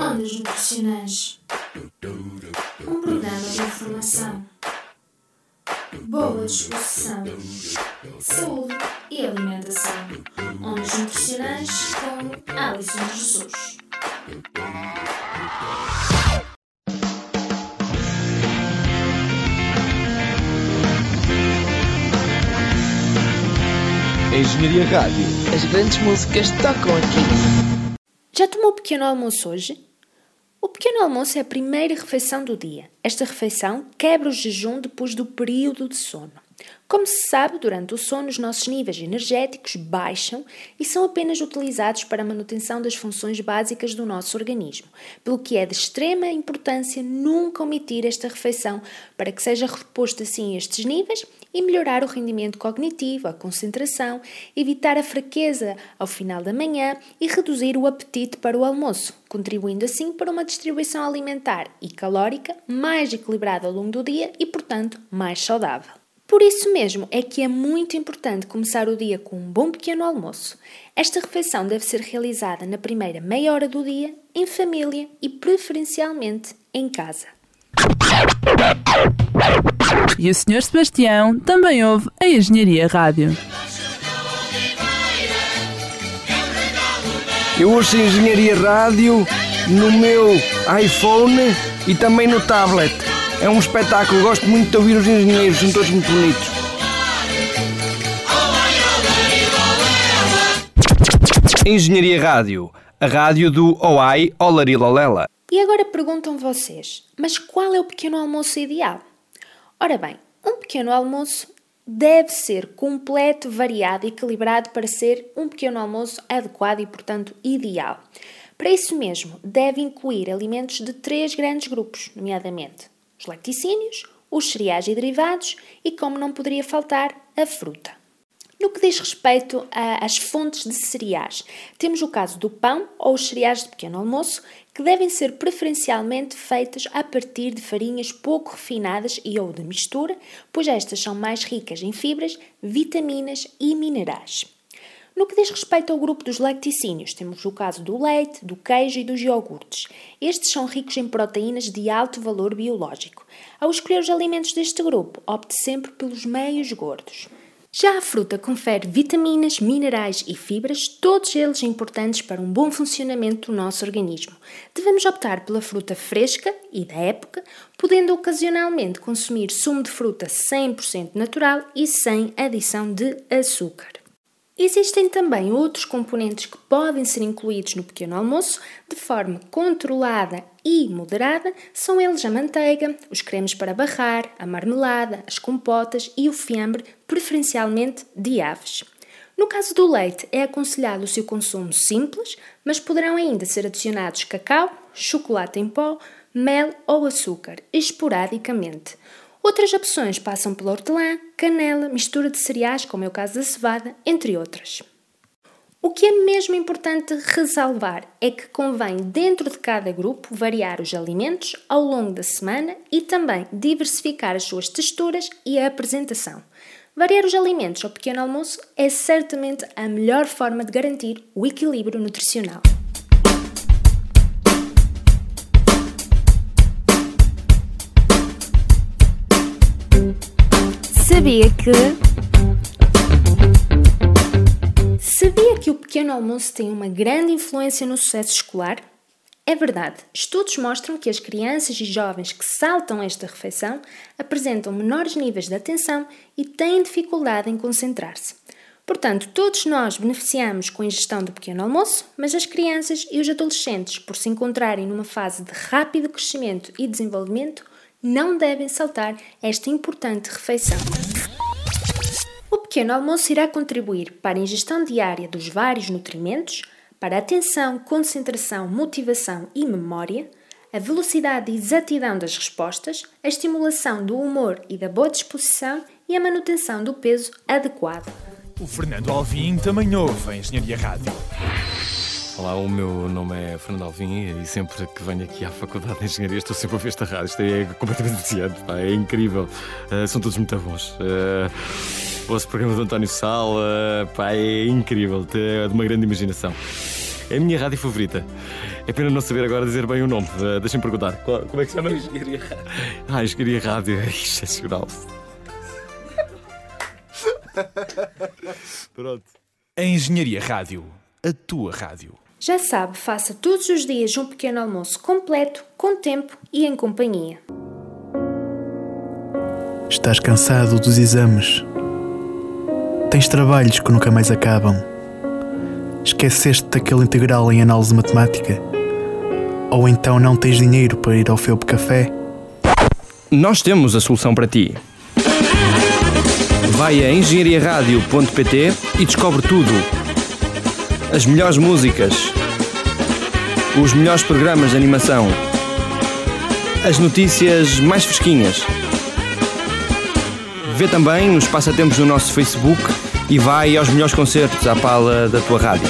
Ondas Nutricionais Um programa de informação, boa disposição, saúde e alimentação. Ondas Nutricionais com Alison Jesus. Engenharia Rádio. As grandes músicas tocam aqui. Já tomou pequeno almoço hoje? O pequeno almoço é a primeira refeição do dia. Esta refeição quebra o jejum depois do período de sono. Como se sabe, durante o sono os nossos níveis energéticos baixam e são apenas utilizados para a manutenção das funções básicas do nosso organismo, pelo que é de extrema importância nunca omitir esta refeição para que seja reposto assim estes níveis e melhorar o rendimento cognitivo, a concentração, evitar a fraqueza ao final da manhã e reduzir o apetite para o almoço, contribuindo assim para uma distribuição alimentar e calórica mais equilibrada ao longo do dia e, portanto, mais saudável. Por isso mesmo é que é muito importante começar o dia com um bom pequeno almoço. Esta refeição deve ser realizada na primeira meia hora do dia, em família e preferencialmente em casa. E o Sr. Sebastião também ouve a Engenharia Rádio. Eu ouço Engenharia Rádio no meu iPhone e também no tablet. É um espetáculo, gosto muito de ouvir os engenheiros, são todos muito bonitos. Engenharia Rádio, a rádio do OAI Olarilolela. E agora perguntam vocês, mas qual é o pequeno almoço ideal? Ora bem, um pequeno almoço deve ser completo, variado e equilibrado para ser um pequeno almoço adequado e, portanto, ideal. Para isso mesmo, deve incluir alimentos de três grandes grupos, nomeadamente os laticínios, os cereais e derivados e, como não poderia faltar, a fruta. No que diz respeito às fontes de cereais, temos o caso do pão ou os cereais de pequeno almoço, que devem ser preferencialmente feitas a partir de farinhas pouco refinadas e ou de mistura, pois estas são mais ricas em fibras, vitaminas e minerais. No que diz respeito ao grupo dos lacticínios, temos o caso do leite, do queijo e dos iogurtes. Estes são ricos em proteínas de alto valor biológico. Ao escolher os alimentos deste grupo, opte sempre pelos meios gordos. Já a fruta confere vitaminas, minerais e fibras, todos eles importantes para um bom funcionamento do nosso organismo. Devemos optar pela fruta fresca e da época, podendo ocasionalmente consumir sumo de fruta 100% natural e sem adição de açúcar. Existem também outros componentes que podem ser incluídos no pequeno almoço de forma controlada e moderada, são eles a manteiga, os cremes para barrar, a marmelada, as compotas e o fiambre, preferencialmente de aves. No caso do leite, é aconselhado o seu consumo simples, mas poderão ainda ser adicionados cacau, chocolate em pó, mel ou açúcar, esporadicamente. Outras opções passam pelo hortelã, canela, mistura de cereais, como é o caso da cevada, entre outras. O que é mesmo importante ressalvar é que convém, dentro de cada grupo, variar os alimentos ao longo da semana e também diversificar as suas texturas e a apresentação. Variar os alimentos ao pequeno almoço é certamente a melhor forma de garantir o equilíbrio nutricional. Sabia que. Sabia que o pequeno almoço tem uma grande influência no sucesso escolar? É verdade, estudos mostram que as crianças e jovens que saltam esta refeição apresentam menores níveis de atenção e têm dificuldade em concentrar-se. Portanto, todos nós beneficiamos com a ingestão do pequeno almoço, mas as crianças e os adolescentes, por se encontrarem numa fase de rápido crescimento e desenvolvimento, não devem saltar esta importante refeição. O pequeno almoço irá contribuir para a ingestão diária dos vários nutrimentos, para a atenção, concentração, motivação e memória, a velocidade e exatidão das respostas, a estimulação do humor e da boa disposição e a manutenção do peso adequado. O Fernando Alvim também ouve a Engenharia Rádio. Olá, o meu nome é Fernando Alvim e sempre que venho aqui à Faculdade de Engenharia estou sempre a ver esta rádio. Isto é completamente viciante, pá, é incrível. Uh, são todos muito bons. Uh, ouço o programa do António Sala, pá, é incrível, é de uma grande imaginação. É a minha rádio favorita. É pena não saber agora dizer bem o nome. Uh, Deixem-me perguntar. Qual- como é que se chama? Engenharia Rádio. Ah, Engenharia Rádio. É excepcional. Pronto. A Engenharia Rádio. A tua rádio. Já sabe, faça todos os dias um pequeno almoço completo, com tempo e em companhia. Estás cansado dos exames? Tens trabalhos que nunca mais acabam? Esqueceste daquele integral em análise matemática? Ou então não tens dinheiro para ir ao Felpe Café? Nós temos a solução para ti. Vai a engenhariaradio.pt e descobre tudo. As melhores músicas, os melhores programas de animação, as notícias mais fresquinhas. Vê também os passatempos no nosso Facebook e vai aos melhores concertos à pala da tua rádio.